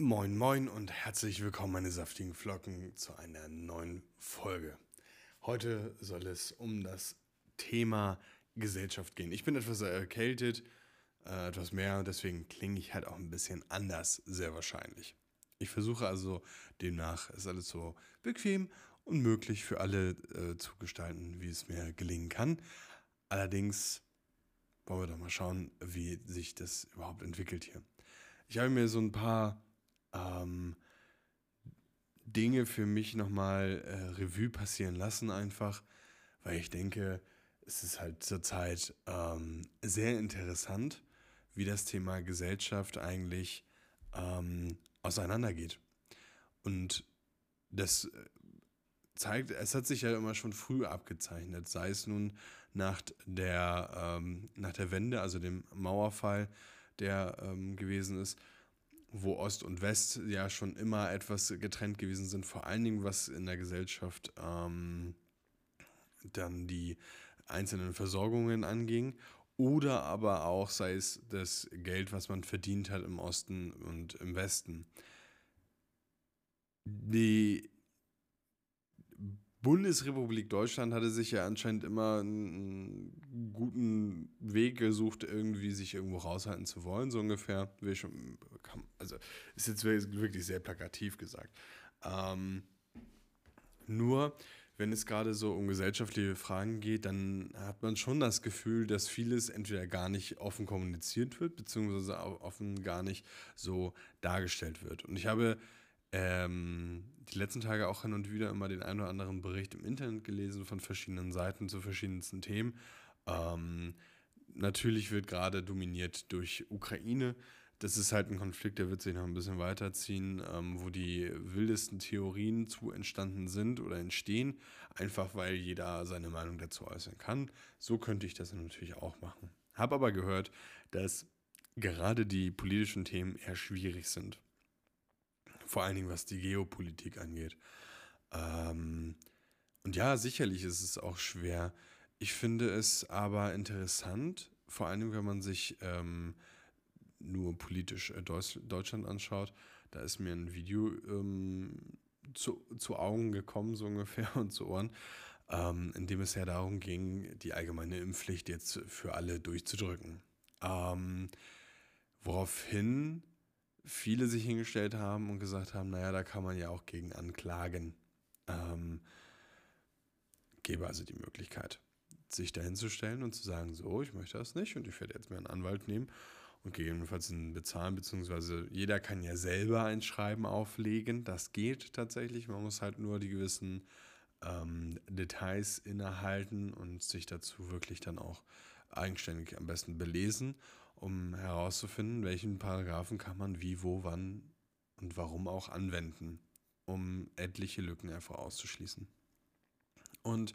Moin, moin und herzlich willkommen, meine saftigen Flocken, zu einer neuen Folge. Heute soll es um das Thema Gesellschaft gehen. Ich bin etwas erkältet, äh, etwas mehr, deswegen klinge ich halt auch ein bisschen anders, sehr wahrscheinlich. Ich versuche also demnach, es alles so bequem und möglich für alle äh, zu gestalten, wie es mir gelingen kann. Allerdings wollen wir doch mal schauen, wie sich das überhaupt entwickelt hier. Ich habe mir so ein paar ähm, Dinge für mich nochmal äh, Revue passieren lassen, einfach, weil ich denke, es ist halt zurzeit ähm, sehr interessant, wie das Thema Gesellschaft eigentlich ähm, auseinandergeht. Und das äh, zeigt, es hat sich ja immer schon früh abgezeichnet, sei es nun nach der, ähm, nach der Wende, also dem Mauerfall, der ähm, gewesen ist, wo Ost und West ja schon immer etwas getrennt gewesen sind, vor allen Dingen was in der Gesellschaft ähm, dann die einzelnen Versorgungen anging oder aber auch sei es das Geld, was man verdient hat im Osten und im Westen. Die Bundesrepublik Deutschland hatte sich ja anscheinend immer einen guten Weg gesucht, irgendwie sich irgendwo raushalten zu wollen, so ungefähr. Also ist jetzt wirklich sehr plakativ gesagt. Ähm, nur, wenn es gerade so um gesellschaftliche Fragen geht, dann hat man schon das Gefühl, dass vieles entweder gar nicht offen kommuniziert wird, beziehungsweise offen gar nicht so dargestellt wird. Und ich habe ähm, die letzten Tage auch hin und wieder immer den einen oder anderen Bericht im Internet gelesen von verschiedenen Seiten zu verschiedensten Themen. Ähm, natürlich wird gerade dominiert durch Ukraine. Das ist halt ein Konflikt, der wird sich noch ein bisschen weiterziehen, ähm, wo die wildesten Theorien zu entstanden sind oder entstehen, einfach weil jeder seine Meinung dazu äußern kann. So könnte ich das natürlich auch machen. Habe aber gehört, dass gerade die politischen Themen eher schwierig sind. Vor allen Dingen, was die Geopolitik angeht. Ähm, und ja, sicherlich ist es auch schwer. Ich finde es aber interessant, vor allem, wenn man sich ähm, nur politisch äh, Deutschland anschaut. Da ist mir ein Video ähm, zu, zu Augen gekommen, so ungefähr, und zu Ohren, ähm, in dem es ja darum ging, die allgemeine Impfpflicht jetzt für alle durchzudrücken. Ähm, woraufhin viele sich hingestellt haben und gesagt haben, naja, da kann man ja auch gegen anklagen. Ähm, gebe also die Möglichkeit, sich dahinzustellen und zu sagen, so, ich möchte das nicht und ich werde jetzt mir einen Anwalt nehmen und gegebenenfalls einen bezahlen, beziehungsweise jeder kann ja selber ein Schreiben auflegen. Das geht tatsächlich. Man muss halt nur die gewissen ähm, Details innehalten und sich dazu wirklich dann auch eigenständig am besten belesen, um herauszufinden, welchen Paragraphen kann man wie, wo, wann und warum auch anwenden, um etliche Lücken einfach auszuschließen. Und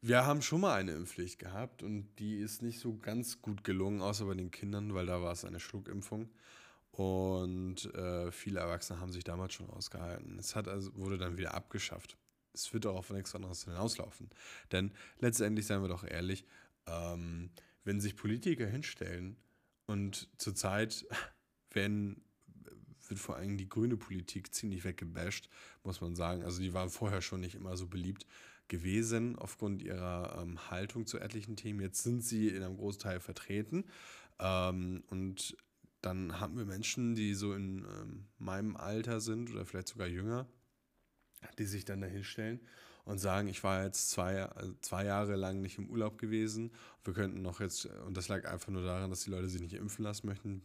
wir haben schon mal eine Impfpflicht gehabt und die ist nicht so ganz gut gelungen, außer bei den Kindern, weil da war es eine Schluckimpfung. Und äh, viele Erwachsene haben sich damals schon ausgehalten. Es hat also, wurde dann wieder abgeschafft. Es wird auch auf nichts anderes hinauslaufen. Denn letztendlich, seien wir doch ehrlich, ähm, wenn sich Politiker hinstellen und zurzeit werden wird vor allem die grüne Politik ziemlich weggebasht, muss man sagen. Also die waren vorher schon nicht immer so beliebt gewesen aufgrund ihrer ähm, Haltung zu etlichen Themen. Jetzt sind sie in einem Großteil vertreten. Ähm, und dann haben wir Menschen, die so in ähm, meinem Alter sind oder vielleicht sogar jünger, die sich dann dahinstellen und sagen, ich war jetzt zwei, zwei Jahre lang nicht im Urlaub gewesen. Wir könnten noch jetzt, und das lag einfach nur daran, dass die Leute sich nicht impfen lassen möchten.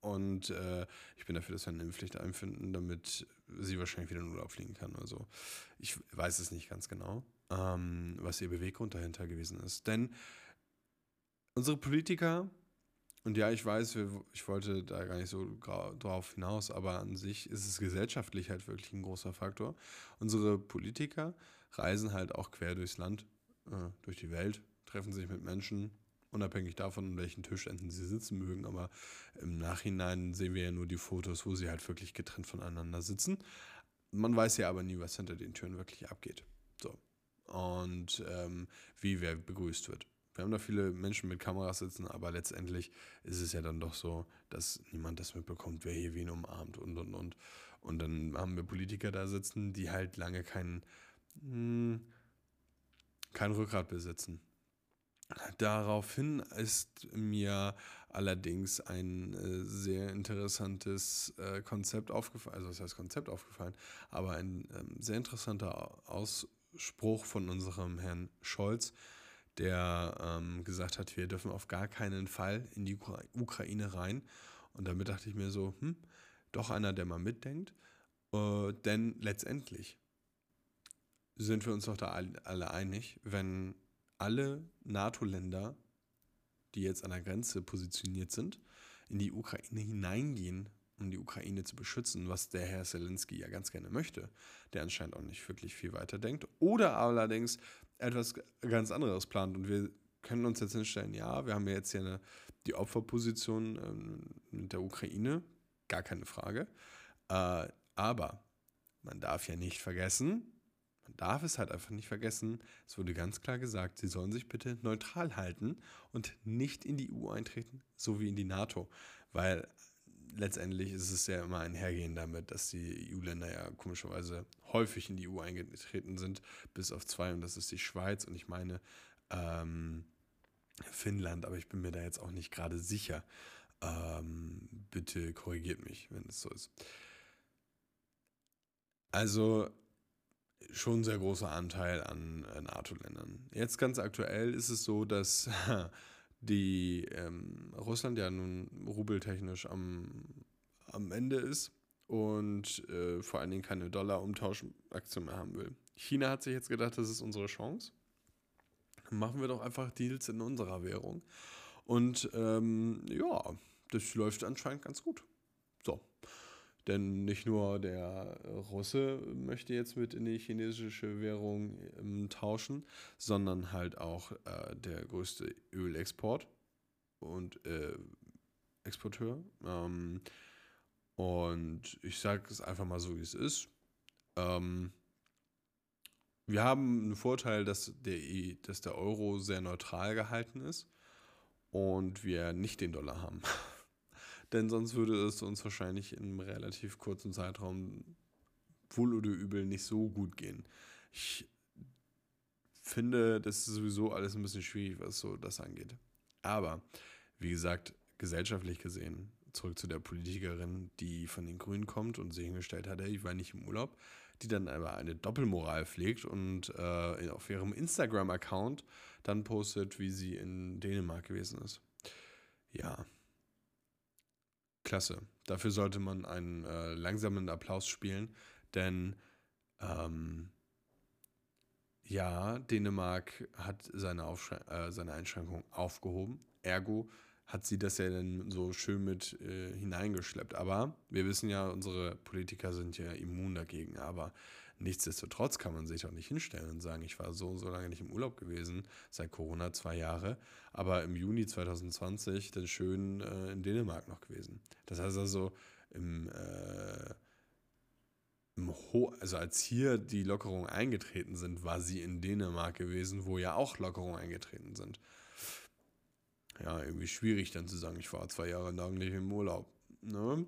Und äh, ich bin dafür, dass wir eine Impfpflicht einfinden, damit sie wahrscheinlich wieder in den Urlaub fliegen kann. Also ich weiß es nicht ganz genau, ähm, was ihr Beweggrund dahinter gewesen ist. Denn unsere Politiker, und ja, ich weiß, ich wollte da gar nicht so drauf hinaus, aber an sich ist es gesellschaftlich halt wirklich ein großer Faktor. Unsere Politiker reisen halt auch quer durchs Land, äh, durch die Welt, treffen sich mit Menschen, unabhängig davon, an welchen Tischenden sie sitzen mögen. Aber im Nachhinein sehen wir ja nur die Fotos, wo sie halt wirklich getrennt voneinander sitzen. Man weiß ja aber nie, was hinter den Türen wirklich abgeht. So. Und ähm, wie wer begrüßt wird. Wir haben da viele Menschen mit Kameras sitzen, aber letztendlich ist es ja dann doch so, dass niemand das mitbekommt, wer hier wen umarmt und und und. Und dann haben wir Politiker da sitzen, die halt lange kein, mh, hm, kein Rückgrat besitzen. Daraufhin ist mir allerdings ein äh, sehr interessantes äh, Konzept aufgefallen, also was heißt Konzept aufgefallen, aber ein ähm, sehr interessanter Ausspruch von unserem Herrn Scholz, der ähm, gesagt hat, wir dürfen auf gar keinen Fall in die Ukra Ukraine rein. Und damit dachte ich mir so, hm, doch einer, der mal mitdenkt. Äh, denn letztendlich sind wir uns doch da alle einig, wenn alle NATO-Länder, die jetzt an der Grenze positioniert sind, in die Ukraine hineingehen, um die Ukraine zu beschützen, was der Herr Zelensky ja ganz gerne möchte, der anscheinend auch nicht wirklich viel weiter denkt, oder allerdings etwas ganz anderes plant. Und wir können uns jetzt hinstellen, ja, wir haben ja jetzt hier eine, die Opferposition ähm, mit der Ukraine, gar keine Frage. Äh, aber man darf ja nicht vergessen, man darf es halt einfach nicht vergessen, es wurde ganz klar gesagt, sie sollen sich bitte neutral halten und nicht in die EU eintreten, so wie in die NATO. Weil letztendlich ist es ja immer einhergehend damit, dass die EU-Länder ja komischerweise häufig in die EU eingetreten sind, bis auf zwei, und das ist die Schweiz und ich meine ähm, Finnland, aber ich bin mir da jetzt auch nicht gerade sicher. Ähm, bitte korrigiert mich, wenn es so ist. Also schon sehr großer Anteil an NATO-Ländern. Jetzt ganz aktuell ist es so, dass die ähm, Russland ja nun rubeltechnisch am, am Ende ist und äh, vor allen Dingen keine Dollar-Umtauschaktion mehr haben will. China hat sich jetzt gedacht, das ist unsere Chance. Machen wir doch einfach Deals in unserer Währung. Und ähm, ja, das läuft anscheinend ganz gut. So. Denn nicht nur der Russe möchte jetzt mit in die chinesische Währung ähm, tauschen, sondern halt auch äh, der größte Ölexport und äh, Exporteur. Ähm, und ich sage es einfach mal so, wie es ist. Ähm, wir haben einen Vorteil, dass der, dass der Euro sehr neutral gehalten ist und wir nicht den Dollar haben. Denn sonst würde es uns wahrscheinlich in einem relativ kurzen Zeitraum wohl oder übel nicht so gut gehen. Ich finde, das ist sowieso alles ein bisschen schwierig, was so das angeht. Aber, wie gesagt, gesellschaftlich gesehen, zurück zu der Politikerin, die von den Grünen kommt und sich hingestellt hat, ich war nicht im Urlaub, die dann aber eine Doppelmoral pflegt und äh, auf ihrem Instagram-Account dann postet, wie sie in Dänemark gewesen ist. Ja, klasse. Dafür sollte man einen äh, langsamen Applaus spielen, denn ähm, ja, Dänemark hat seine, äh, seine Einschränkung aufgehoben. Ergo hat sie das ja dann so schön mit äh, hineingeschleppt. Aber wir wissen ja, unsere Politiker sind ja immun dagegen. Aber nichtsdestotrotz kann man sich auch nicht hinstellen und sagen, ich war so so lange nicht im Urlaub gewesen, seit Corona zwei Jahre, aber im Juni 2020 dann schön äh, in Dänemark noch gewesen. Das heißt also, im, äh, im also als hier die Lockerungen eingetreten sind, war sie in Dänemark gewesen, wo ja auch Lockerungen eingetreten sind ja, irgendwie schwierig dann zu sagen, ich war zwei Jahre lang nicht im Urlaub. Ne?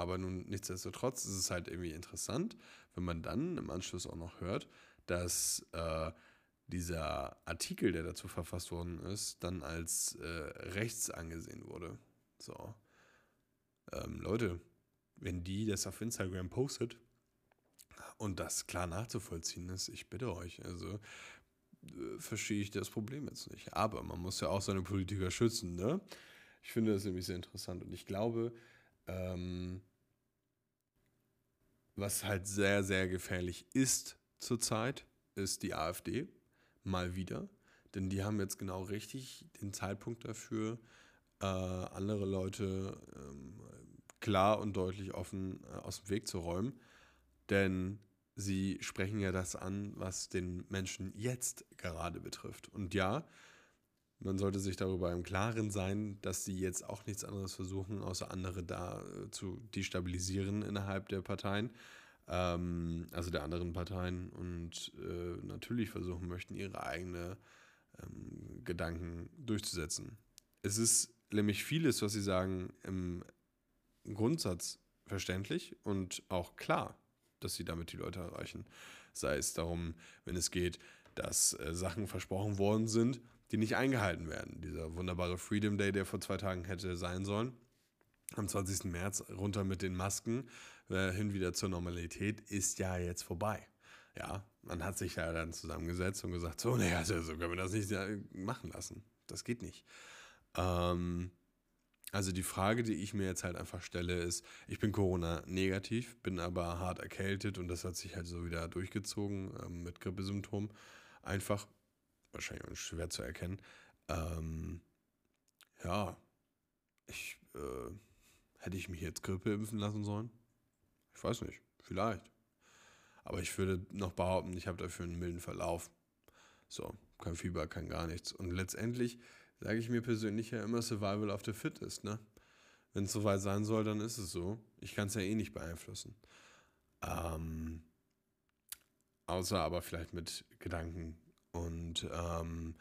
Aber nun, nichtsdestotrotz ist es halt irgendwie interessant, wenn man dann im Anschluss auch noch hört, dass äh, dieser Artikel, der dazu verfasst worden ist, dann als äh, rechts angesehen wurde. So. Ähm, Leute, wenn die das auf Instagram postet und das klar nachzuvollziehen ist, ich bitte euch, also äh, verstehe ich das Problem jetzt nicht. Aber man muss ja auch seine Politiker schützen, ne? Ich finde das nämlich sehr interessant und ich glaube, ähm, was halt sehr, sehr gefährlich ist zurzeit, ist die AfD. Mal wieder. Denn die haben jetzt genau richtig den Zeitpunkt dafür, äh, andere Leute ähm, klar und deutlich offen äh, aus dem Weg zu räumen. Denn Sie sprechen ja das an, was den Menschen jetzt gerade betrifft. Und ja, man sollte sich darüber im Klaren sein, dass sie jetzt auch nichts anderes versuchen, außer andere da äh, zu destabilisieren innerhalb der Parteien, ähm, also der anderen Parteien und äh, natürlich versuchen möchten, ihre eigene ähm, Gedanken durchzusetzen. Es ist nämlich vieles, was sie sagen, im Grundsatz verständlich und auch klar, dass sie damit die Leute erreichen. Sei es darum, wenn es geht, dass äh, Sachen versprochen worden sind, die nicht eingehalten werden. Dieser wunderbare Freedom Day, der vor zwei Tagen hätte sein sollen, am 20. März runter mit den Masken, äh, hin wieder zur Normalität, ist ja jetzt vorbei. Ja, man hat sich ja dann zusammengesetzt und gesagt, so, naja, so können wir das nicht machen lassen. Das geht nicht. Ähm, also die Frage, die ich mir jetzt halt einfach stelle, ist, ich bin Corona-negativ, bin aber hart erkältet und das hat sich halt so wieder durchgezogen ähm, mit Grippesymptomen. Einfach, wahrscheinlich schwer zu erkennen. Ähm, ja, ich, äh, hätte ich mich jetzt Grippe impfen lassen sollen? Ich weiß nicht, vielleicht. Aber ich würde noch behaupten, ich habe dafür einen milden Verlauf. So, kein Fieber, kein gar nichts. Und letztendlich sage ich mir persönlich ja immer Survival of the Fittest, ne? Wenn es soweit sein soll, dann ist es so. Ich kann es ja eh nicht beeinflussen. Ähm, außer aber vielleicht mit Gedanken. Und ähm,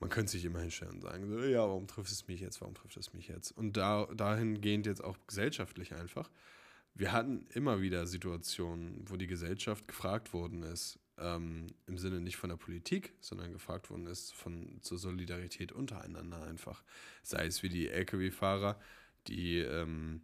man könnte sich immer hinstellen und sagen, so, ja, warum trifft es mich jetzt, warum trifft es mich jetzt? Und da, dahingehend jetzt auch gesellschaftlich einfach. Wir hatten immer wieder Situationen, wo die Gesellschaft gefragt worden ist, ähm, im Sinne nicht von der Politik, sondern gefragt worden ist von zur Solidarität untereinander einfach. Sei es wie die Lkw-Fahrer, die ähm,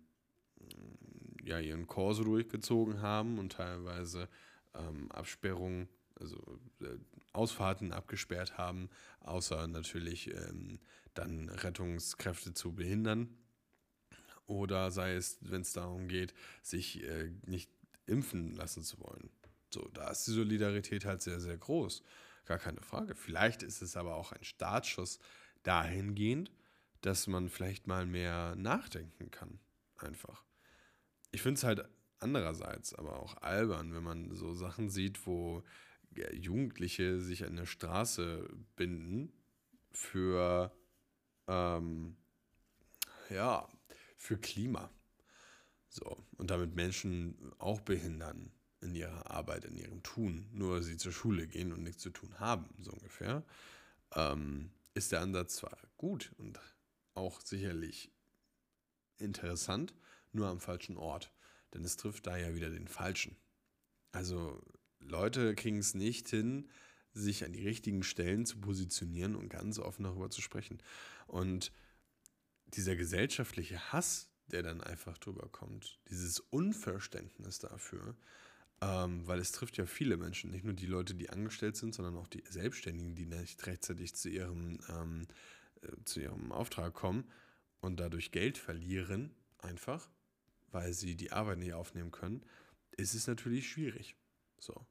ja ihren Korso durchgezogen haben und teilweise ähm, Absperrungen, also äh, Ausfahrten abgesperrt haben, außer natürlich ähm, dann Rettungskräfte zu behindern. Oder sei es, wenn es darum geht, sich äh, nicht impfen lassen zu wollen. So, da ist die Solidarität halt sehr, sehr groß. Gar keine Frage. Vielleicht ist es aber auch ein Startschuss dahingehend, dass man vielleicht mal mehr nachdenken kann. Einfach. Ich finde es halt andererseits aber auch albern, wenn man so Sachen sieht, wo Jugendliche sich an der Straße binden für, ähm, ja, für Klima. So, und damit Menschen auch behindern in ihrer Arbeit, in ihrem Tun, nur sie zur Schule gehen und nichts zu tun haben, so ungefähr, ähm, ist der Ansatz zwar gut und auch sicherlich interessant, nur am falschen Ort. Denn es trifft da ja wieder den Falschen. Also Leute kriegen es nicht hin, sich an die richtigen Stellen zu positionieren und ganz offen darüber zu sprechen. Und dieser gesellschaftliche Hass, der dann einfach drüber kommt, dieses Unverständnis dafür, ähm, weil es trifft ja viele Menschen, nicht nur die Leute, die angestellt sind, sondern auch die Selbstständigen, die nicht rechtzeitig zu ihrem, ähm, äh, zu ihrem Auftrag kommen und dadurch Geld verlieren, einfach, weil sie die Arbeit nicht aufnehmen können, ist es natürlich schwierig. So.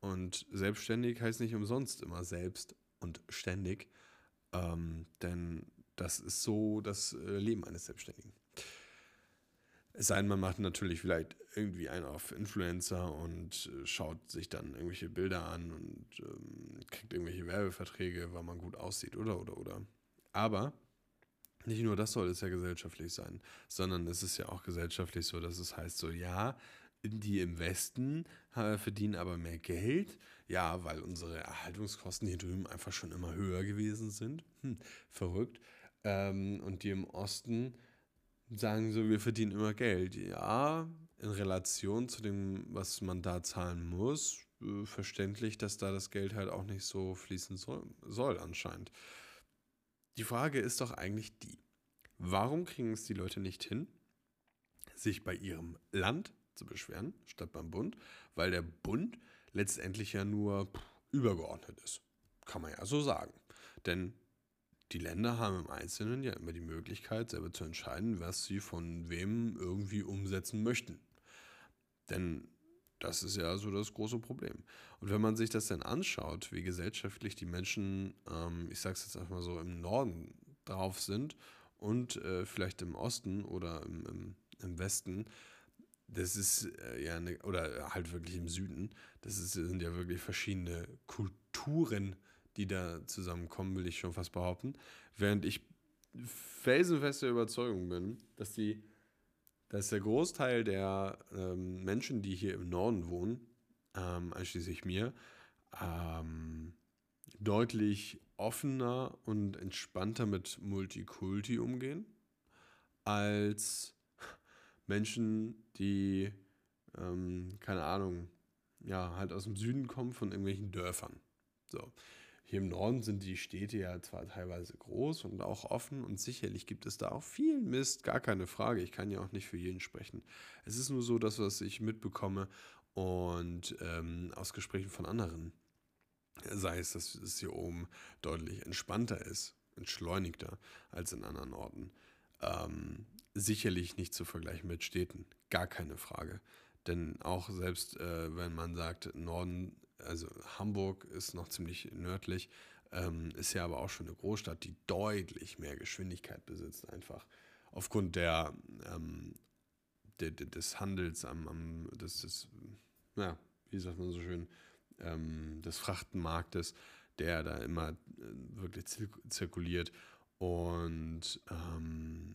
Und selbstständig heißt nicht umsonst immer selbst und ständig, ähm, denn das ist so das äh, Leben eines Selbstständigen. Es sei denn, man macht natürlich vielleicht irgendwie einen auf Influencer und äh, schaut sich dann irgendwelche Bilder an und ähm, kriegt irgendwelche Werbeverträge, weil man gut aussieht, oder, oder, oder. Aber nicht nur das soll es ja gesellschaftlich sein, sondern es ist ja auch gesellschaftlich so, dass es heißt so, ja, die im Westen äh, verdienen aber mehr Geld. Ja, weil unsere Erhaltungskosten hier drüben einfach schon immer höher gewesen sind. Hm, verrückt. Ähm, und die im Osten sagen so, wir verdienen immer Geld. Ja, in Relation zu dem, was man da zahlen muss, äh, verständlich, dass da das Geld halt auch nicht so fließen soll, soll anscheinend. Die Frage ist doch eigentlich die, warum kriegen es die Leute nicht hin, sich bei ihrem Land zu beschweren, statt beim Bund, weil der Bund letztendlich ja nur übergeordnet ist. Kann man ja so sagen. Denn die Länder haben im Einzelnen ja immer die Möglichkeit, selber zu entscheiden, was sie von wem irgendwie umsetzen möchten. Denn das ist ja so das große Problem. Und wenn man sich das dann anschaut, wie gesellschaftlich die Menschen, ähm, ich sage es jetzt einfach mal so, im Norden drauf sind und äh, vielleicht im Osten oder im, im, im Westen, das ist äh, ja eine, oder halt wirklich im Süden, das ist, sind ja wirklich verschiedene Kulturen, die da zusammenkommen, will ich schon fast behaupten. Während ich felsenfeste Überzeugung bin, dass die, dass der Großteil der ähm, Menschen, die hier im Norden wohnen, ähm, einschließlich mir, ähm, deutlich offener und entspannter mit Multikulti umgehen als Menschen, die, ähm, keine Ahnung, ja, halt aus dem Süden kommen von irgendwelchen Dörfern. So. Hier im Norden sind die Städte ja zwar teilweise groß und auch offen und sicherlich gibt es da auch viel Mist, gar keine Frage. Ich kann ja auch nicht für jeden sprechen. Es ist nur so, dass was ich mitbekomme und ähm, aus Gesprächen von anderen, sei es, dass es hier oben deutlich entspannter ist, entschleunigter als in anderen Orten. Ähm, sicherlich nicht zu vergleichen mit Städten, gar keine Frage. Denn auch selbst äh, wenn man sagt, Norden, also Hamburg ist noch ziemlich nördlich, ähm, ist ja aber auch schon eine Großstadt, die deutlich mehr Geschwindigkeit besitzt, einfach. Aufgrund der, ähm, de, de, des Handels am, am des, des, ja, wie sagt man so schön, ähm, des Frachtenmarktes, der da immer äh, wirklich zirkuliert. Und ähm,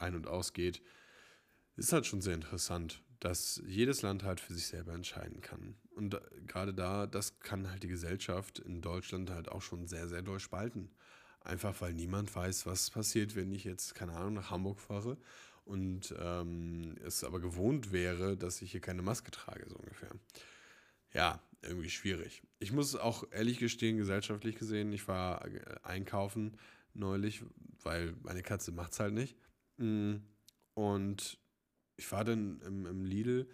ein- und ausgeht, ist halt schon sehr interessant, dass jedes Land halt für sich selber entscheiden kann. Und äh, gerade da, das kann halt die Gesellschaft in Deutschland halt auch schon sehr, sehr doll spalten. Einfach weil niemand weiß, was passiert, wenn ich jetzt, keine Ahnung, nach Hamburg fahre und ähm, es aber gewohnt wäre, dass ich hier keine Maske trage, so ungefähr. Ja, irgendwie schwierig. Ich muss auch ehrlich gestehen, gesellschaftlich gesehen, ich war äh, einkaufen neulich, weil meine Katze macht es halt nicht. Mm, und ich war dann im, im Lidl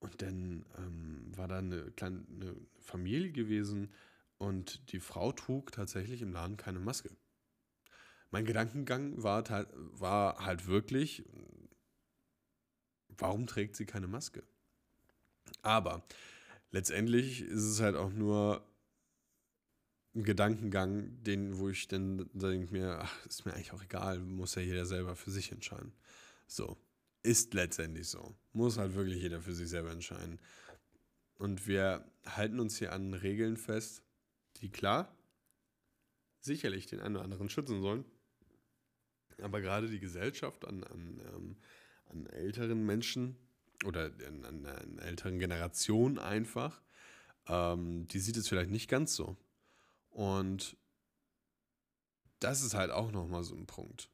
und dann ähm, war da eine kleine eine Familie gewesen und die Frau trug tatsächlich im Laden keine Maske. Mein Gedankengang war, war halt wirklich, warum trägt sie keine Maske? Aber letztendlich ist es halt auch nur Gedankengang, den, wo ich dann denke mir, ach, ist mir eigentlich auch egal, muss ja jeder selber für sich entscheiden. So, ist letztendlich so. Muss halt wirklich jeder für sich selber entscheiden. Und wir halten uns hier an Regeln fest, die klar sicherlich den einen oder anderen schützen sollen. Aber gerade die Gesellschaft an, an, ähm, an älteren Menschen oder an, an, an älteren Generationen einfach, ähm, die sieht es vielleicht nicht ganz so. Und das ist halt auch nochmal so ein Punkt.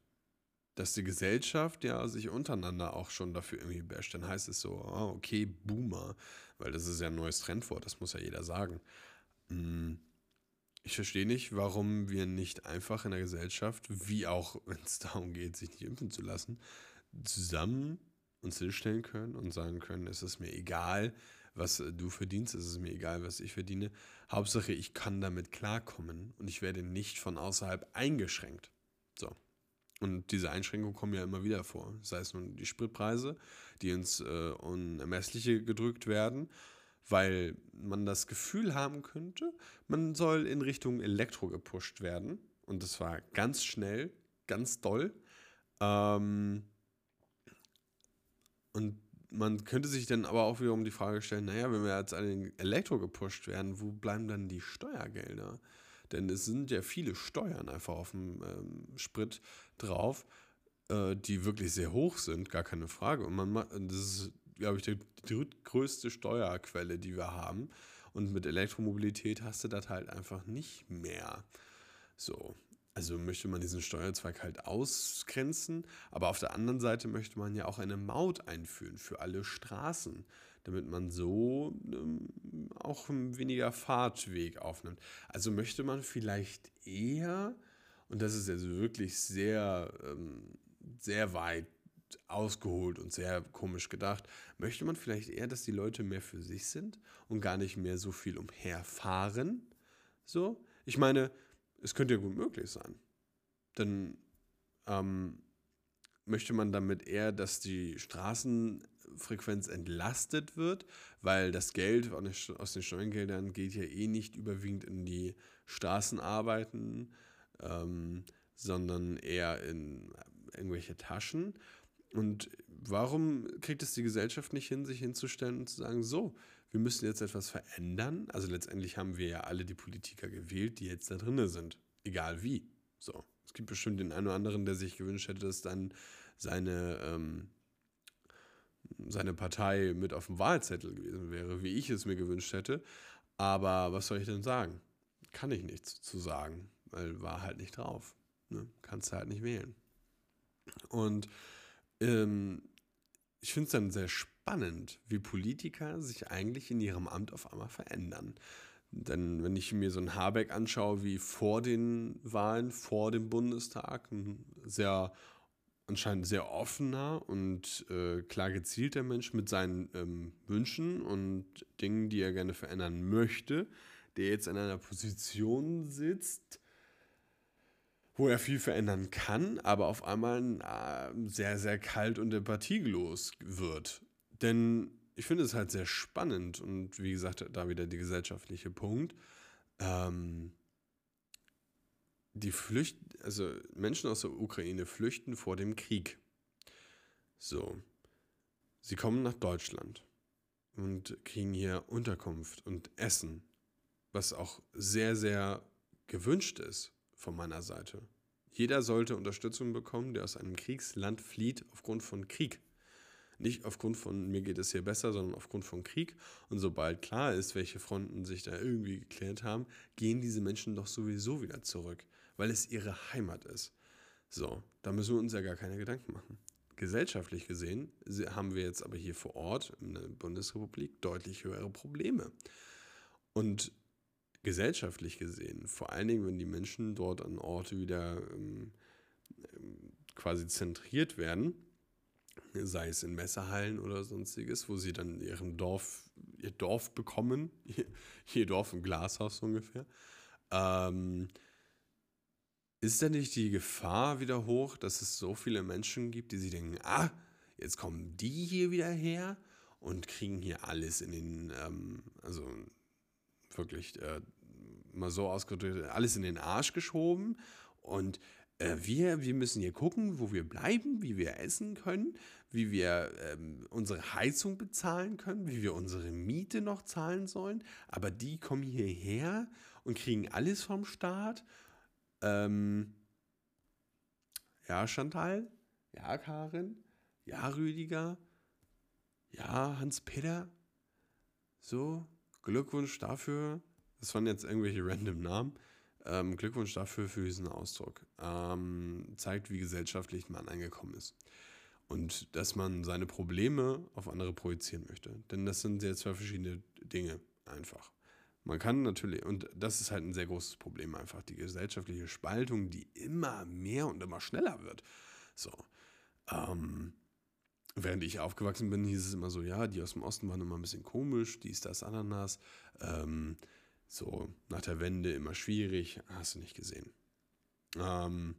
Dass die Gesellschaft ja sich untereinander auch schon dafür irgendwie basht. Dann heißt es so, oh, okay, Boomer, weil das ist ja ein neues Trendwort, das muss ja jeder sagen. Hm, ich verstehe nicht, warum wir nicht einfach in der Gesellschaft, wie auch wenn es darum geht, sich nicht impfen zu lassen, zusammen uns hinstellen können und sagen können, es ist mir egal, was du verdienst, es ist mir egal, was ich verdiene. Hauptsache, ich kann damit klarkommen und ich werde nicht von außerhalb eingeschränkt. So. Und diese Einschränkungen kommen ja immer wieder vor. Sei es nun die Spritpreise, die ins äh, Unermessliche gedrückt werden, weil man das Gefühl haben könnte, man soll in Richtung Elektro gepusht werden. Und das war ganz schnell, ganz doll. Ähm, und man könnte sich dann aber auch wiederum die Frage stellen, naja, wenn wir jetzt an den Elektro gepusht werden, wo bleiben dann die Steuergelder? Denn es sind ja viele Steuern einfach auf dem ähm, Sprit drauf, äh, die wirklich sehr hoch sind, gar keine Frage. Und man das ist, glaube ich, die drittgrößte Steuerquelle, die wir haben. Und mit Elektromobilität hast du das halt einfach nicht mehr. So. Also möchte man diesen Steuerzweig halt ausgrenzen, aber auf der anderen Seite möchte man ja auch eine Maut einführen für alle Straßen, damit man so ähm, auch weniger Fahrtweg aufnimmt. Also möchte man vielleicht eher, und das ist also wirklich sehr, ähm, sehr weit ausgeholt und sehr komisch gedacht, möchte man vielleicht eher, dass die Leute mehr für sich sind und gar nicht mehr so viel umherfahren? So? Ich meine, es könnte ja gut möglich sein. Denn ähm, möchte man damit eher, dass die Straßenfrequenz entlastet wird, weil das Geld aus den Steuergeldern geht ja eh nicht überwiegend in die Straßenarbeiten, ähm, sondern eher in irgendwelche Taschen. Und warum kriegt es die Gesellschaft nicht hin, sich hinzustellen und zu sagen, so, wir müssen jetzt etwas verändern. Also letztendlich haben wir ja alle die Politiker gewählt, die jetzt da drin sind. Egal wie. So. Es gibt bestimmt den einen oder anderen, der sich gewünscht hätte, dass dann seine, ähm, seine Partei mit auf dem Wahlzettel gewesen wäre, wie ich es mir gewünscht hätte. Aber was soll ich denn sagen? Kann ich nichts zu sagen. weil war halt nicht drauf. Ne? Kannst halt nicht wählen. Und ähm, ich finde es dann sehr spannend, wie Politiker sich eigentlich in ihrem Amt auf einmal verändern. Denn wenn ich mir so einen Habeck anschaue, wie vor den Wahlen, vor dem Bundestag, ein sehr anscheinend sehr offener und äh, klar gezielter Mensch mit seinen ähm, Wünschen und Dingen, die er gerne verändern möchte, der jetzt in einer Position sitzt, wo er viel verändern kann, aber auf einmal äh, sehr, sehr kalt und empathielos wird. Denn ich finde es halt sehr spannend und wie gesagt, da wieder der gesellschaftliche Punkt. Ähm, die Flücht, also Menschen aus der Ukraine flüchten vor dem Krieg. So. Sie kommen nach Deutschland und kriegen hier Unterkunft und Essen, was auch sehr, sehr gewünscht ist von meiner Seite. Jeder sollte Unterstützung bekommen, der aus einem Kriegsland flieht aufgrund von Krieg. Nicht aufgrund von mir geht es hier besser, sondern aufgrund von Krieg. Und sobald klar ist, welche Fronten sich da irgendwie geklärt haben, gehen diese Menschen doch sowieso wieder zurück weil es ihre Heimat ist. So, da müssen wir uns ja gar keine Gedanken machen. Gesellschaftlich gesehen haben wir jetzt aber hier vor Ort in der Bundesrepublik deutlich höhere Probleme. Und gesellschaftlich gesehen, vor allen Dingen, wenn die Menschen dort an Orte wieder ähm, ähm quasi zentriert werden, sei es in Messerhallen oder sonstiges, wo sie dann ihrem Dorf, ihr Dorf bekommen, ihr Dorf im Glashaus ungefähr, ähm, ist da nicht die Gefahr wieder hoch, dass es so viele Menschen gibt, die sich denken, ah, jetzt kommen die hier wieder her und kriegen hier alles in den, ähm, also wirklich äh, mal so ausgedrückt, alles in den Arsch geschoben und äh, wir, wir müssen hier gucken, wo wir bleiben, wie wir essen können, wie wir ähm, unsere Heizung bezahlen können, wie wir unsere Miete noch zahlen sollen. Aber die kommen hierher und kriegen alles vom Staat ähm, ja, Chantal. Ja, Karin. Ja, Rüdiger. Ja, Hans-Peter. So, Glückwunsch dafür. Das waren jetzt irgendwelche random Namen. Ähm, Glückwunsch dafür für diesen Ausdruck. Ähm, zeigt, wie gesellschaftlich man angekommen ist. Und dass man seine Probleme auf andere projizieren möchte. Denn das sind sehr zwei verschiedene Dinge einfach. Man kann natürlich, und das ist halt ein sehr großes Problem einfach, die gesellschaftliche Spaltung, die immer mehr und immer schneller wird. So. Ähm, während ich aufgewachsen bin, hieß es immer so, ja, die aus dem Osten waren immer ein bisschen komisch, dies, das, Ananas. Ähm, so, nach der Wende immer schwierig, hast du nicht gesehen. Ähm,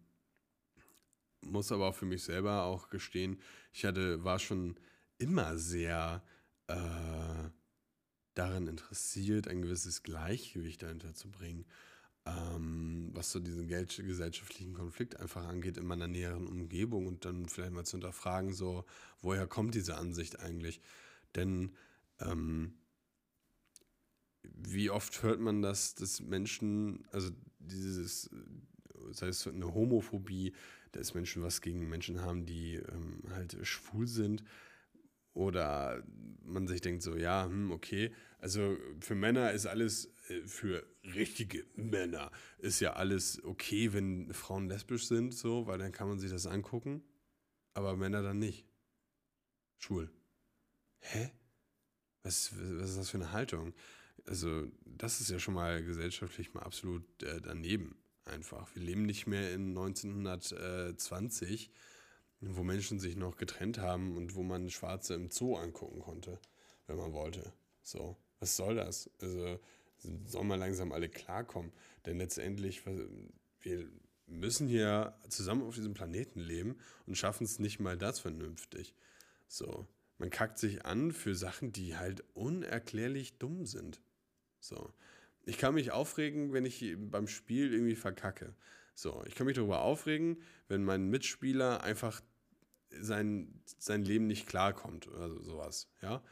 muss aber auch für mich selber auch gestehen, ich hatte, war schon immer sehr äh, daran interessiert, ein gewisses Gleichgewicht dahinter zu bringen, ähm, was so diesen gesellschaftlichen Konflikt einfach angeht in meiner näheren Umgebung und dann vielleicht mal zu hinterfragen, so, woher kommt diese Ansicht eigentlich? Denn ähm, wie oft hört man das, dass Menschen, also dieses, sei es eine Homophobie, dass Menschen was gegen Menschen haben, die ähm, halt schwul sind, oder man sich denkt so, ja, hm, okay, also für Männer ist alles, äh, für richtige Männer ist ja alles okay, wenn Frauen lesbisch sind, so, weil dann kann man sich das angucken, aber Männer dann nicht. Schwul. Hä? Was, was ist das für eine Haltung? Also, das ist ja schon mal gesellschaftlich mal absolut äh, daneben einfach. Wir leben nicht mehr in 1920 wo Menschen sich noch getrennt haben und wo man Schwarze im Zoo angucken konnte, wenn man wollte. So, was soll das? Also soll man langsam alle klarkommen. Denn letztendlich, wir müssen hier zusammen auf diesem Planeten leben und schaffen es nicht mal das vernünftig. So, man kackt sich an für Sachen, die halt unerklärlich dumm sind. So, ich kann mich aufregen, wenn ich beim Spiel irgendwie verkacke. So, ich kann mich darüber aufregen, wenn mein Mitspieler einfach sein, sein Leben nicht klarkommt oder sowas, ja.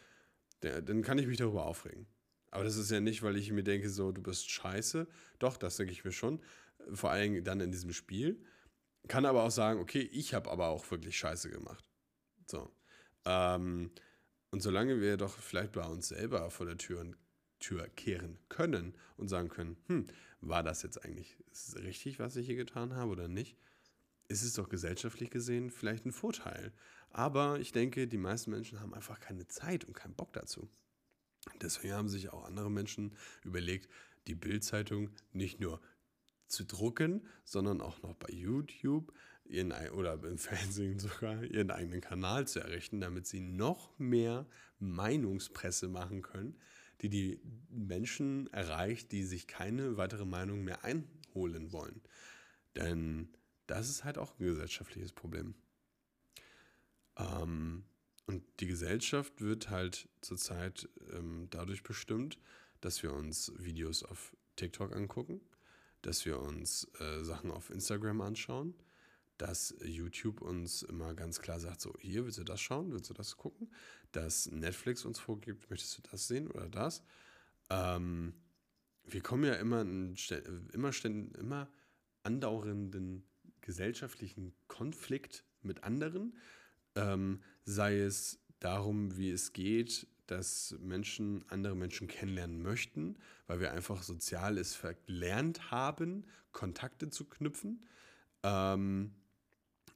Dann kann ich mich darüber aufregen. Aber das ist ja nicht, weil ich mir denke, so, du bist scheiße. Doch, das denke ich mir schon. Vor allem dann in diesem Spiel. Kann aber auch sagen, okay, ich habe aber auch wirklich scheiße gemacht. So. Ähm, und solange wir doch vielleicht bei uns selber vor der Tür Tür kehren können und sagen können, hm, war das jetzt eigentlich richtig, was ich hier getan habe oder nicht? Ist es doch gesellschaftlich gesehen vielleicht ein Vorteil. Aber ich denke, die meisten Menschen haben einfach keine Zeit und keinen Bock dazu. Deswegen haben sich auch andere Menschen überlegt, die Bildzeitung nicht nur zu drucken, sondern auch noch bei YouTube ihren, oder im Fernsehen sogar ihren eigenen Kanal zu errichten, damit sie noch mehr Meinungspresse machen können, die die Menschen erreicht, die sich keine weitere Meinung mehr einholen wollen. Denn das ist halt auch ein gesellschaftliches Problem. Ähm, und die Gesellschaft wird halt zurzeit ähm, dadurch bestimmt, dass wir uns Videos auf TikTok angucken, dass wir uns äh, Sachen auf Instagram anschauen, dass YouTube uns immer ganz klar sagt, so hier willst du das schauen, willst du das gucken, dass Netflix uns vorgibt, möchtest du das sehen oder das. Ähm, wir kommen ja immer in immer, immer andauernden gesellschaftlichen Konflikt mit anderen, ähm, sei es darum, wie es geht, dass Menschen andere Menschen kennenlernen möchten, weil wir einfach sozial es verlernt haben, Kontakte zu knüpfen. Ähm,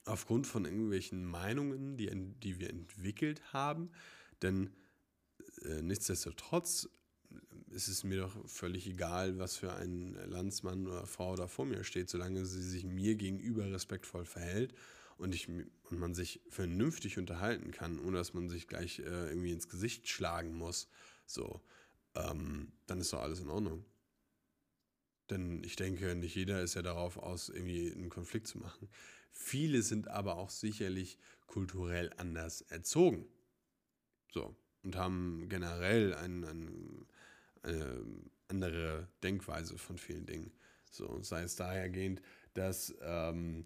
aufgrund von irgendwelchen Meinungen, die, die wir entwickelt haben. Denn äh, nichtsdestotrotz ist es mir doch völlig egal, was für ein Landsmann oder Frau da vor mir steht, solange sie sich mir gegenüber respektvoll verhält und, ich, und man sich vernünftig unterhalten kann, ohne dass man sich gleich äh, irgendwie ins Gesicht schlagen muss, so, ähm, dann ist doch alles in Ordnung. Denn ich denke, nicht jeder ist ja darauf aus, irgendwie einen Konflikt zu machen. Viele sind aber auch sicherlich kulturell anders erzogen. So. Und haben generell ein, ein, eine andere Denkweise von vielen Dingen. So, sei es dahergehend, dass ähm,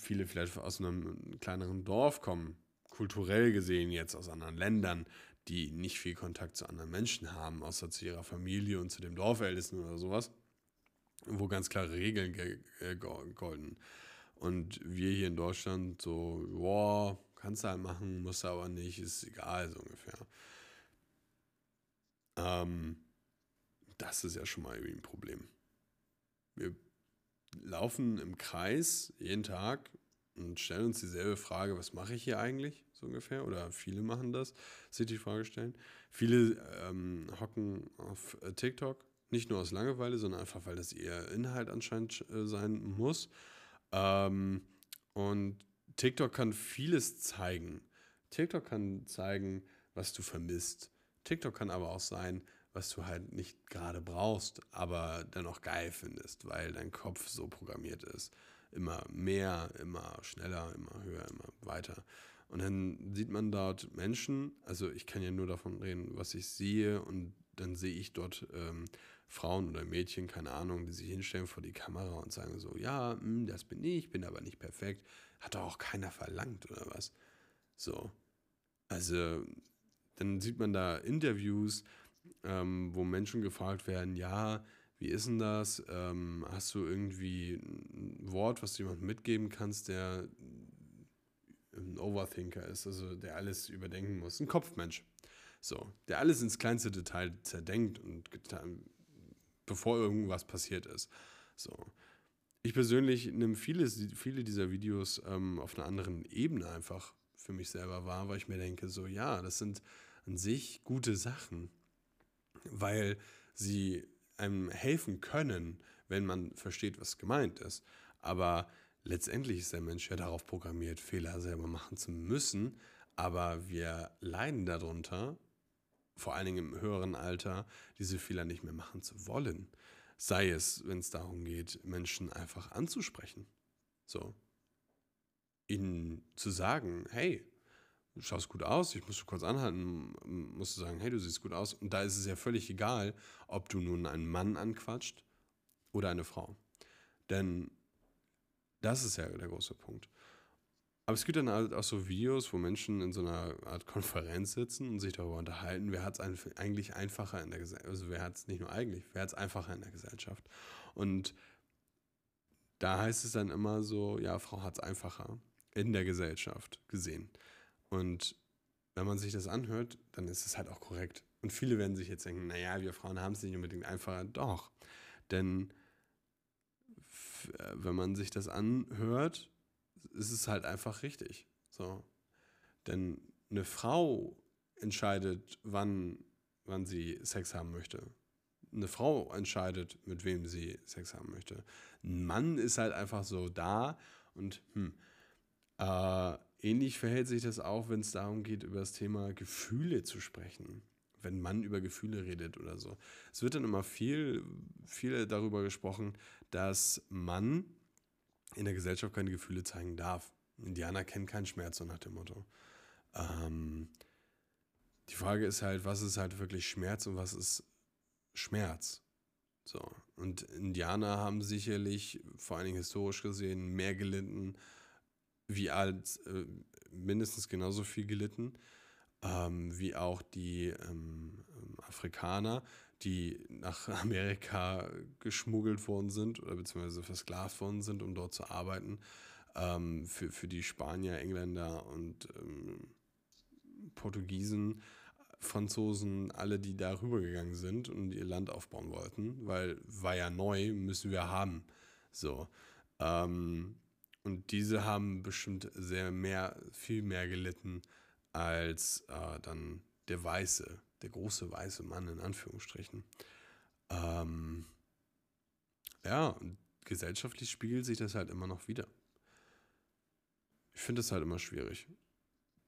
viele vielleicht aus einem kleineren Dorf kommen, kulturell gesehen jetzt aus anderen Ländern, die nicht viel Kontakt zu anderen Menschen haben, außer zu ihrer Familie und zu dem Dorfältesten oder sowas, wo ganz klare Regeln golden. Und wir hier in Deutschland so, boah, kannst du halt machen, musst du aber nicht, ist egal, so ungefähr. Ähm, das ist ja schon mal irgendwie ein Problem. Wir laufen im Kreis jeden Tag und stellen uns dieselbe Frage, was mache ich hier eigentlich, so ungefähr? Oder viele machen das, sich die Frage stellen. Viele ähm, hocken auf äh, TikTok, nicht nur aus Langeweile, sondern einfach, weil das ihr Inhalt anscheinend äh, sein muss. Ähm, und TikTok kann vieles zeigen. TikTok kann zeigen, was du vermisst. TikTok kann aber auch sein, was du halt nicht gerade brauchst, aber dennoch geil findest, weil dein Kopf so programmiert ist. Immer mehr, immer schneller, immer höher, immer weiter. Und dann sieht man dort Menschen, also ich kann ja nur davon reden, was ich sehe, und dann sehe ich dort ähm, Frauen oder Mädchen, keine Ahnung, die sich hinstellen vor die Kamera und sagen so, ja, mh, hm, das bin ich, bin aber nicht perfekt. Hat doch auch keiner verlangt oder was. So. Also, dann sieht man da Interviews, ähm, wo Menschen gefragt werden, ja, wie ist denn das? Ähm, hast du irgendwie ein Wort, was du jemandem mitgeben kannst, der ein Overthinker ist, also der alles überdenken muss, ein Kopfmensch. So, der alles ins kleinste Detail zerdenkt und bevor irgendwas passiert ist. So. Ich persönlich nehme viele, viele dieser Videos ähm, auf einer anderen Ebene einfach für mich selber wahr, weil ich mir denke, so ja, das sind an sich gute Sachen, weil sie einem helfen können, wenn man versteht, was gemeint ist. Aber letztendlich ist der Mensch ja darauf programmiert, Fehler selber machen zu müssen, aber wir leiden darunter, vor allen Dingen im höheren Alter, diese Fehler nicht mehr machen zu wollen. Sei es, wenn es darum geht, Menschen einfach anzusprechen. So. Ihnen zu sagen, hey, du schaust gut aus, ich muss kurz anhalten, musst du sagen, hey, du siehst gut aus. Und da ist es ja völlig egal, ob du nun einen Mann anquatscht oder eine Frau. Denn das ist ja der große Punkt. Aber es gibt dann halt auch so Videos, wo Menschen in so einer Art Konferenz sitzen und sich darüber unterhalten, wer hat es eigentlich einfacher in der Gesellschaft, also wer hat es nicht nur eigentlich, wer hat es einfacher in der Gesellschaft. Und da heißt es dann immer so, ja, Frau hat es einfacher in der Gesellschaft gesehen. Und wenn man sich das anhört, dann ist es halt auch korrekt. Und viele werden sich jetzt denken, naja, wir Frauen haben es nicht unbedingt einfacher. Doch. Denn äh, wenn man sich das anhört, ist es halt einfach richtig. So. Denn eine Frau entscheidet, wann, wann sie Sex haben möchte. Eine Frau entscheidet, mit wem sie Sex haben möchte. Ein Mann ist halt einfach so da und hm, äh, ähnlich verhält sich das auch, wenn es darum geht, über das Thema Gefühle zu sprechen. Wenn man über Gefühle redet oder so. Es wird dann immer viel, viel darüber gesprochen, dass man in der Gesellschaft keine Gefühle zeigen darf. Indianer kennen keinen Schmerz, so nach dem Motto. Ähm, die Frage ist halt, was ist halt wirklich Schmerz und was ist Schmerz? So. Und Indianer haben sicherlich, vor allen Dingen historisch gesehen, mehr gelitten, wie als äh, mindestens genauso viel gelitten, ähm, wie auch die ähm, Afrikaner, die nach Amerika geschmuggelt worden sind oder beziehungsweise versklavt worden sind, um dort zu arbeiten. Ähm, für, für die Spanier, Engländer und ähm, Portugiesen, Franzosen, alle, die da rübergegangen sind und ihr Land aufbauen wollten, weil war ja neu, müssen wir haben. So. Ähm, und diese haben bestimmt sehr mehr, viel mehr gelitten als äh, dann der Weiße, der große weiße Mann in Anführungsstrichen. Ähm, ja, gesellschaftlich spiegelt sich das halt immer noch wieder. Ich finde es halt immer schwierig,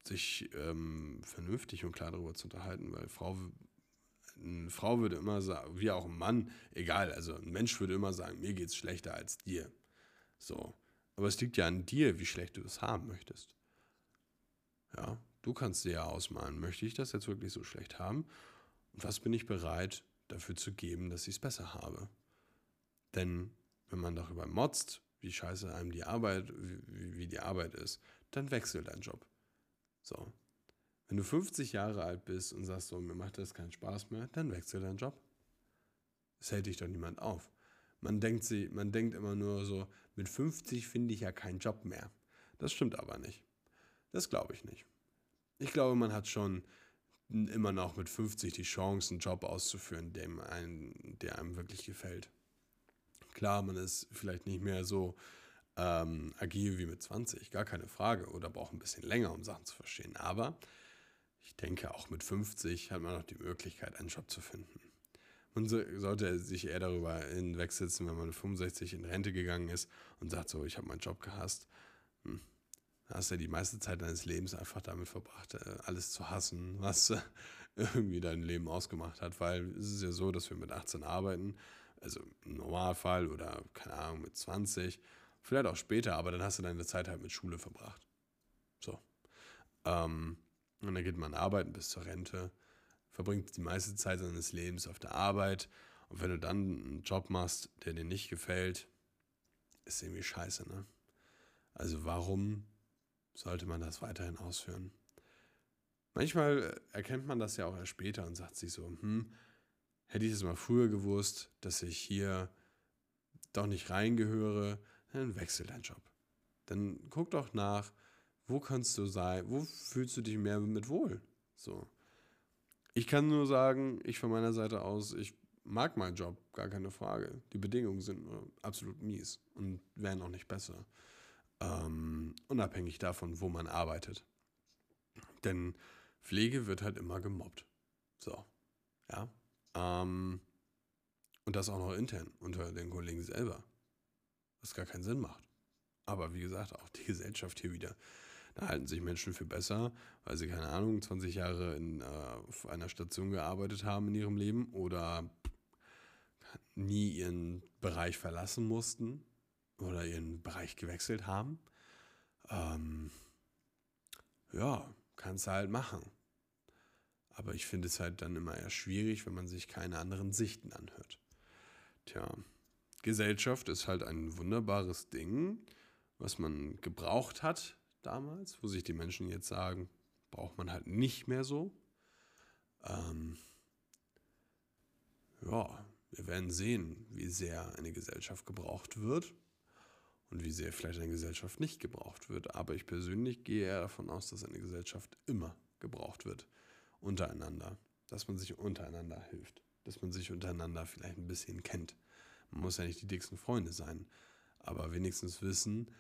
sich ähm, vernünftig und klar darüber zu unterhalten, weil Frau, eine Frau würde immer sagen, wie auch ein Mann, egal, also ein Mensch würde immer sagen, mir geht es schlechter als dir. So. Aber es liegt ja an dir, wie schlecht du es haben möchtest. Ja, du kannst dir ja ausmalen, möchte ich das jetzt wirklich so schlecht haben? Und was bin ich bereit dafür zu geben, dass ich es besser habe? Denn wenn man darüber motzt, wie scheiße einem die Arbeit, wie, wie die Arbeit ist, dann wechselt dein Job. So. Wenn du 50 Jahre alt bist und sagst so, mir macht das keinen Spaß mehr, dann wechsel deinen Job. Es hält dich doch niemand auf. Man denkt, sie, man denkt immer nur so, mit 50 finde ich ja keinen Job mehr. Das stimmt aber nicht. Das glaube ich nicht. Ich glaube, man hat schon immer noch mit 50 die Chance, einen Job auszuführen, dem einen, der einem wirklich gefällt. Klar, man ist vielleicht nicht mehr so ähm, agil wie mit 20, gar keine Frage, oder braucht ein bisschen länger, um Sachen zu verstehen. Aber ich denke, auch mit 50 hat man noch die Möglichkeit, einen Job zu finden. Man sollte sich eher darüber hinwegsetzen, wenn man mit 65 in Rente gegangen ist und sagt so, ich habe meinen Job gehasst. Hm. Hast du ja die meiste Zeit deines Lebens einfach damit verbracht, äh, alles zu hassen, was irgendwie dein Leben ausgemacht hat. Weil es ist ja so, dass wir mit 18 arbeiten, also im Normalfall oder keine Ahnung mit 20, vielleicht auch später, aber dann hast du deine Zeit halt mit Schule verbracht. So. Ähm, und dann geht man arbeiten bis zur Rente verbringt die meiste Zeit seines Lebens auf der Arbeit. Und wenn du dann einen Job machst, der dir nicht gefällt, ist irgendwie scheiße, ne? Also warum sollte man das weiterhin ausführen? Manchmal erkennt man das ja auch erst später und sagt sich so, hm, hätte ich es mal früher gewusst, dass ich hier doch nicht reingehöre, dann wechsel deinen Job. Dann guck doch nach, wo kannst du sein, wo fühlst du dich mehr mit wohl? So. Ich kann nur sagen, ich von meiner Seite aus, ich mag meinen Job, gar keine Frage. Die Bedingungen sind absolut mies und werden auch nicht besser. Ähm, unabhängig davon, wo man arbeitet. Denn Pflege wird halt immer gemobbt. So. Ja. Ähm, und das auch noch intern unter den Kollegen selber. Was gar keinen Sinn macht. Aber wie gesagt, auch die Gesellschaft hier wieder da halten sich Menschen für besser, weil sie, keine Ahnung, 20 Jahre in, äh, auf einer Station gearbeitet haben in ihrem Leben oder nie ihren Bereich verlassen mussten oder ihren Bereich gewechselt haben. Ähm, ja, kannst du halt machen. Aber ich finde es halt dann immer eher schwierig, wenn man sich keine anderen Sichten anhört. Tja, Gesellschaft ist halt ein wunderbares Ding, was man gebraucht hat, damals, wo sich die Menschen jetzt sagen, braucht man halt nicht mehr so. Ähm, ja, wir werden sehen, wie sehr eine Gesellschaft gebraucht wird und wie sehr vielleicht eine Gesellschaft nicht gebraucht wird. Aber ich persönlich gehe eher davon aus, dass eine Gesellschaft immer gebraucht wird. Untereinander. Dass man sich untereinander hilft. Dass man sich untereinander vielleicht ein bisschen kennt. Man muss ja nicht die dicksten Freunde sein. Aber wenigstens wissen,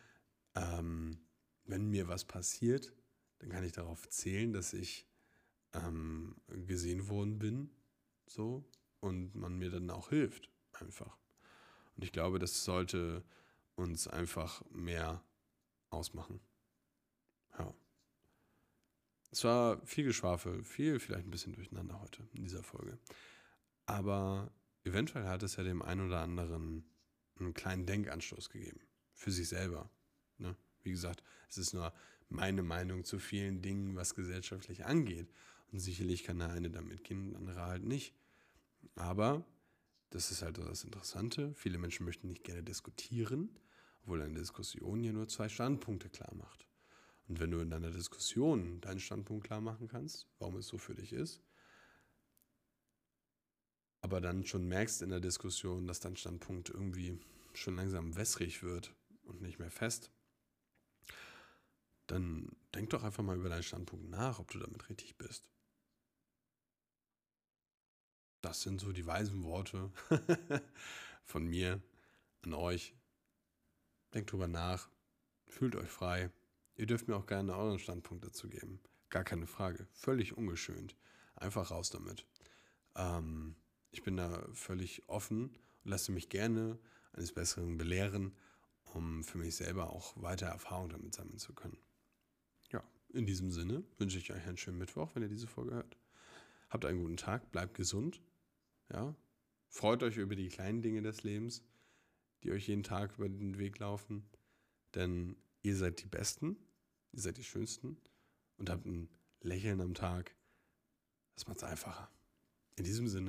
ähm, wenn mir was passiert, dann kann ich darauf zählen, dass ich ähm, gesehen worden bin. So. Und man mir dann auch hilft. Einfach. Und ich glaube, das sollte uns einfach mehr ausmachen. Ja. Es war viel Geschwafel, viel vielleicht ein bisschen durcheinander heute in dieser Folge. Aber eventuell hat es ja dem einen oder anderen einen kleinen Denkanstoß gegeben. Für sich selber. Ne? Wie gesagt, es ist nur meine Meinung zu vielen Dingen, was gesellschaftlich angeht. Und sicherlich kann der eine damit gehen, der andere halt nicht. Aber das ist halt das Interessante. Viele Menschen möchten nicht gerne diskutieren, obwohl eine Diskussion ja nur zwei Standpunkte klar macht. Und wenn du in deiner Diskussion deinen Standpunkt klar machen kannst, warum es so für dich ist, aber dann schon merkst in der Diskussion, dass dein Standpunkt irgendwie schon langsam wässrig wird und nicht mehr fest, dann denk doch einfach mal über deinen Standpunkt nach, ob du damit richtig bist. Das sind so die weisen Worte von mir an euch. Denkt drüber nach, fühlt euch frei. Ihr dürft mir auch gerne euren Standpunkt dazu geben. Gar keine Frage. Völlig ungeschönt. Einfach raus damit. Ähm, ich bin da völlig offen und lasse mich gerne eines Besseren belehren, um für mich selber auch weiter Erfahrung damit sammeln zu können. Ja, in diesem Sinne wünsche ich euch einen schönen Mittwoch, wenn ihr diese Folge hört. Habt einen guten Tag, bleibt gesund. Ja, freut euch über die kleinen Dinge des Lebens, die euch jeden Tag über den Weg laufen, denn ihr seid die Besten, ihr seid die Schönsten und habt ein Lächeln am Tag. Das macht es einfacher. In diesem Sinne.